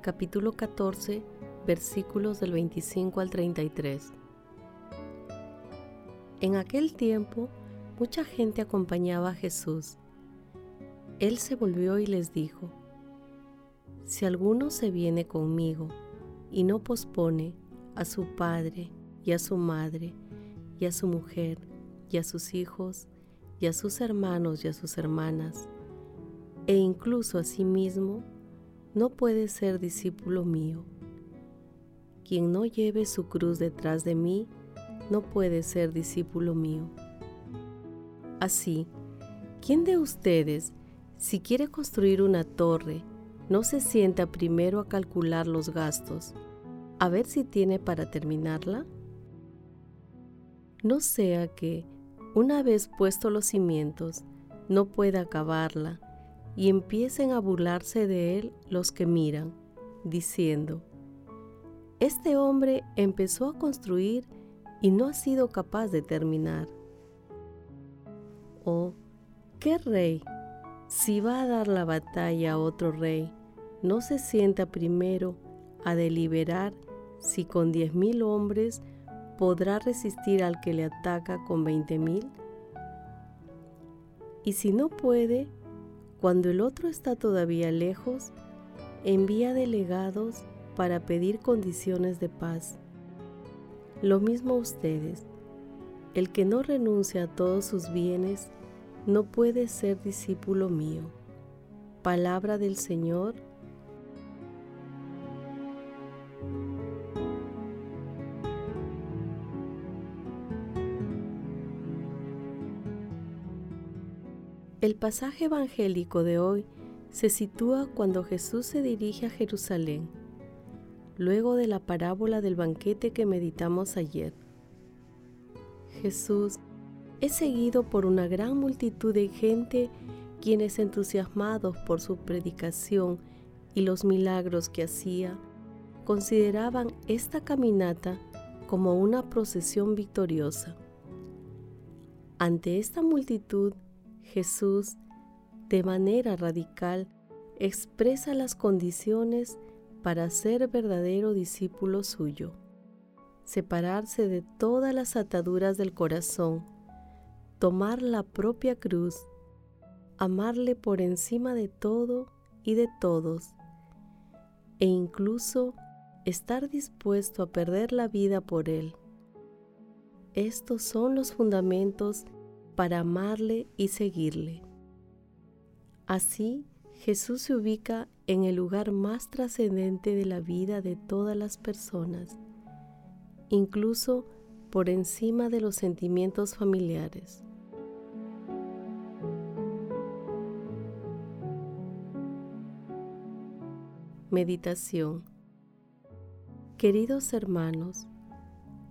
capítulo 14 versículos del 25 al 33. En aquel tiempo mucha gente acompañaba a Jesús. Él se volvió y les dijo, Si alguno se viene conmigo y no pospone a su padre y a su madre y a su mujer y a sus hijos y a sus hermanos y a sus hermanas, e incluso a sí mismo, no puede ser discípulo mío. Quien no lleve su cruz detrás de mí, no puede ser discípulo mío. Así, ¿quién de ustedes, si quiere construir una torre, no se sienta primero a calcular los gastos, a ver si tiene para terminarla? No sea que, una vez puestos los cimientos, no pueda acabarla y empiecen a burlarse de él los que miran, diciendo, Este hombre empezó a construir y no ha sido capaz de terminar. Oh, ¿qué rey, si va a dar la batalla a otro rey, no se sienta primero a deliberar si con diez mil hombres podrá resistir al que le ataca con veinte mil? Y si no puede, cuando el otro está todavía lejos, envía delegados para pedir condiciones de paz. Lo mismo ustedes. El que no renuncia a todos sus bienes no puede ser discípulo mío. Palabra del Señor El pasaje evangélico de hoy se sitúa cuando Jesús se dirige a Jerusalén, luego de la parábola del banquete que meditamos ayer. Jesús es seguido por una gran multitud de gente quienes entusiasmados por su predicación y los milagros que hacía, consideraban esta caminata como una procesión victoriosa. Ante esta multitud, Jesús, de manera radical, expresa las condiciones para ser verdadero discípulo suyo. Separarse de todas las ataduras del corazón, tomar la propia cruz, amarle por encima de todo y de todos, e incluso estar dispuesto a perder la vida por él. Estos son los fundamentos para amarle y seguirle. Así, Jesús se ubica en el lugar más trascendente de la vida de todas las personas, incluso por encima de los sentimientos familiares. Meditación Queridos hermanos,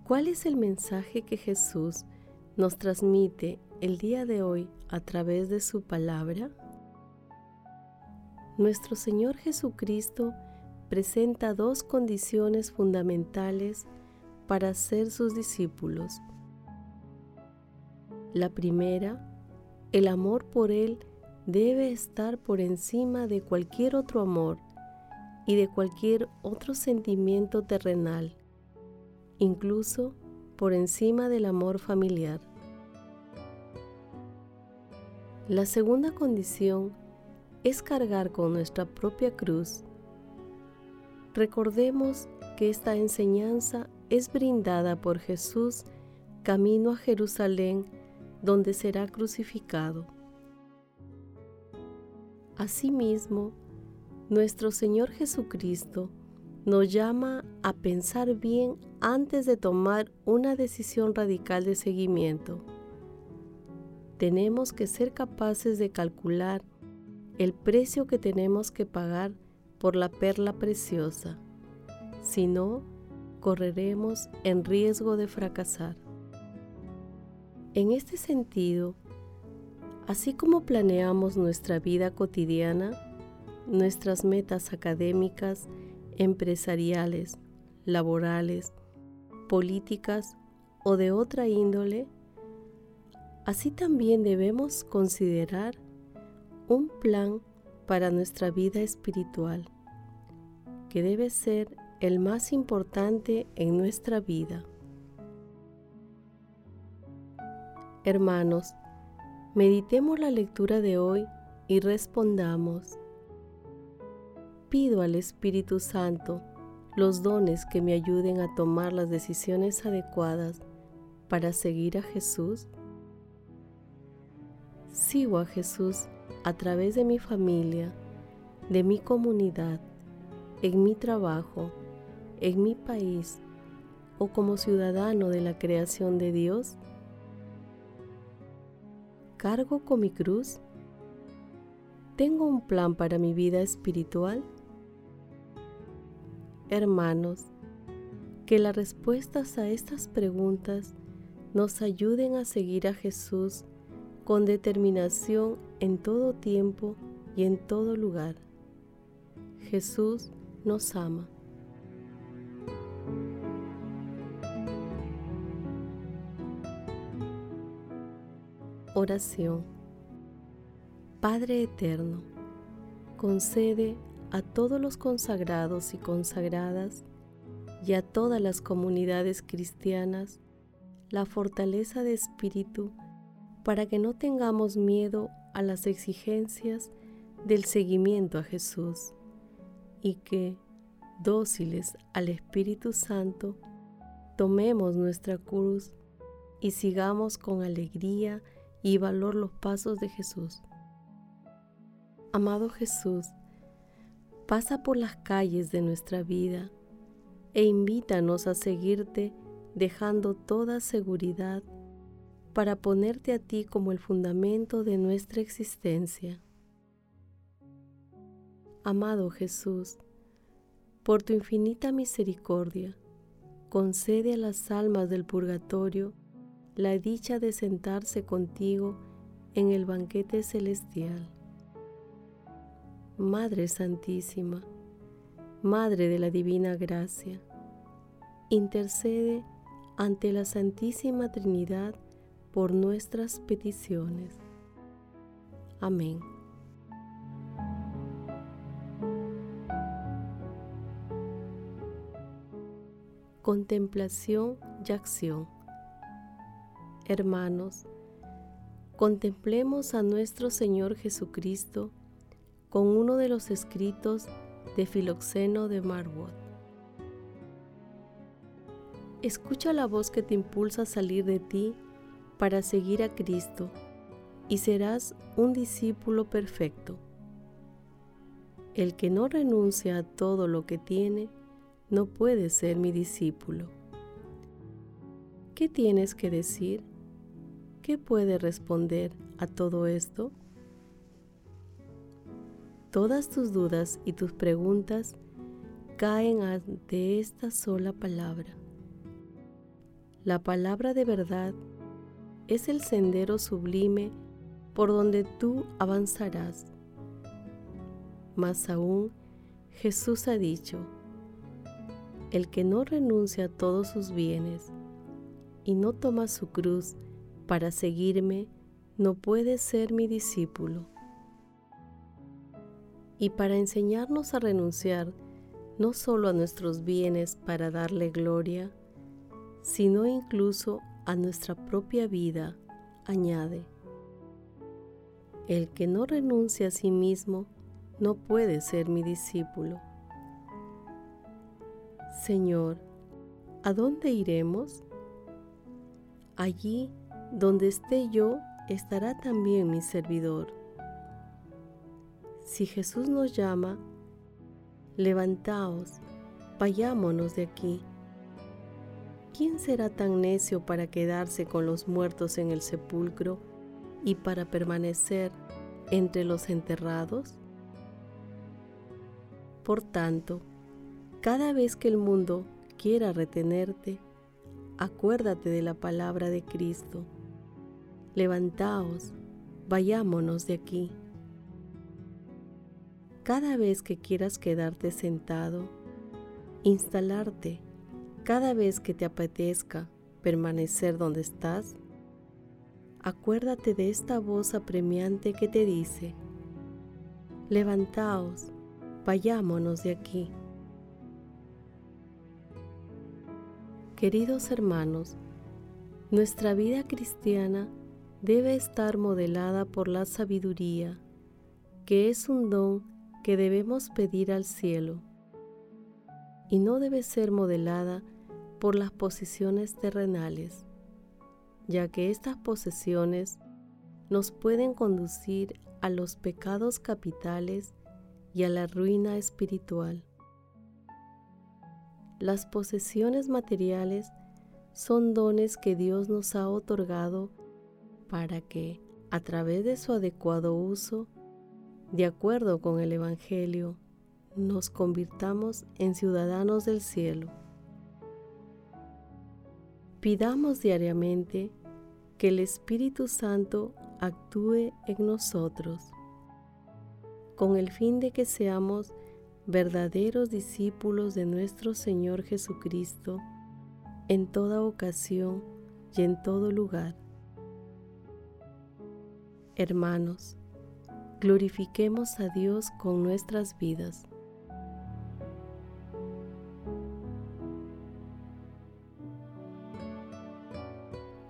¿cuál es el mensaje que Jesús nos transmite el día de hoy a través de su palabra? Nuestro Señor Jesucristo presenta dos condiciones fundamentales para ser sus discípulos. La primera, el amor por Él debe estar por encima de cualquier otro amor y de cualquier otro sentimiento terrenal, incluso por encima del amor familiar. La segunda condición es cargar con nuestra propia cruz recordemos que esta enseñanza es brindada por Jesús camino a Jerusalén, donde será crucificado. Asimismo, nuestro Señor Jesucristo nos llama a pensar bien antes de tomar una decisión radical de seguimiento. Tenemos que ser capaces de calcular el precio que tenemos que pagar por la perla preciosa. Si no, correremos en riesgo de fracasar. En este sentido, así como planeamos nuestra vida cotidiana, nuestras metas académicas, empresariales, laborales, políticas o de otra índole, así también debemos considerar un plan para nuestra vida espiritual, que debe ser el más importante en nuestra vida. Hermanos, meditemos la lectura de hoy y respondamos. Pido al Espíritu Santo los dones que me ayuden a tomar las decisiones adecuadas para seguir a Jesús. Sigo a Jesús a través de mi familia, de mi comunidad, en mi trabajo, en mi país o como ciudadano de la creación de Dios cargo con mi cruz? ¿Tengo un plan para mi vida espiritual? Hermanos, que las respuestas a estas preguntas nos ayuden a seguir a Jesús con determinación en todo tiempo y en todo lugar. Jesús nos ama. Oración. Padre Eterno, concede a todos los consagrados y consagradas y a todas las comunidades cristianas la fortaleza de espíritu para que no tengamos miedo a las exigencias del seguimiento a Jesús y que, dóciles al Espíritu Santo, tomemos nuestra cruz y sigamos con alegría y valor los pasos de Jesús. Amado Jesús, pasa por las calles de nuestra vida e invítanos a seguirte dejando toda seguridad para ponerte a ti como el fundamento de nuestra existencia. Amado Jesús, por tu infinita misericordia, concede a las almas del purgatorio la dicha de sentarse contigo en el banquete celestial. Madre Santísima, Madre de la Divina Gracia, intercede ante la Santísima Trinidad por nuestras peticiones. Amén. Contemplación y acción Hermanos, contemplemos a nuestro Señor Jesucristo con uno de los escritos de Filoxeno de Marwood. Escucha la voz que te impulsa a salir de ti para seguir a Cristo y serás un discípulo perfecto. El que no renuncia a todo lo que tiene no puede ser mi discípulo. ¿Qué tienes que decir? ¿Qué puede responder a todo esto? Todas tus dudas y tus preguntas caen ante esta sola palabra. La palabra de verdad es el sendero sublime por donde tú avanzarás. Más aún, Jesús ha dicho, el que no renuncia a todos sus bienes y no toma su cruz para seguirme no puede ser mi discípulo. Y para enseñarnos a renunciar no solo a nuestros bienes para darle gloria, sino incluso a nuestra propia vida, añade, el que no renuncia a sí mismo no puede ser mi discípulo. Señor, ¿a dónde iremos? Allí donde esté yo, estará también mi servidor. Si Jesús nos llama, levantaos, vayámonos de aquí. ¿Quién será tan necio para quedarse con los muertos en el sepulcro y para permanecer entre los enterrados? Por tanto, cada vez que el mundo quiera retenerte, acuérdate de la palabra de Cristo. Levantaos, vayámonos de aquí. Cada vez que quieras quedarte sentado, instalarte, cada vez que te apetezca permanecer donde estás, acuérdate de esta voz apremiante que te dice, levantaos, vayámonos de aquí. Queridos hermanos, nuestra vida cristiana debe estar modelada por la sabiduría, que es un don que debemos pedir al cielo, y no debe ser modelada por las posiciones terrenales, ya que estas posesiones nos pueden conducir a los pecados capitales y a la ruina espiritual. Las posesiones materiales son dones que Dios nos ha otorgado para que, a través de su adecuado uso, de acuerdo con el Evangelio, nos convirtamos en ciudadanos del cielo. Pidamos diariamente que el Espíritu Santo actúe en nosotros, con el fin de que seamos verdaderos discípulos de nuestro Señor Jesucristo en toda ocasión y en todo lugar. Hermanos, glorifiquemos a Dios con nuestras vidas.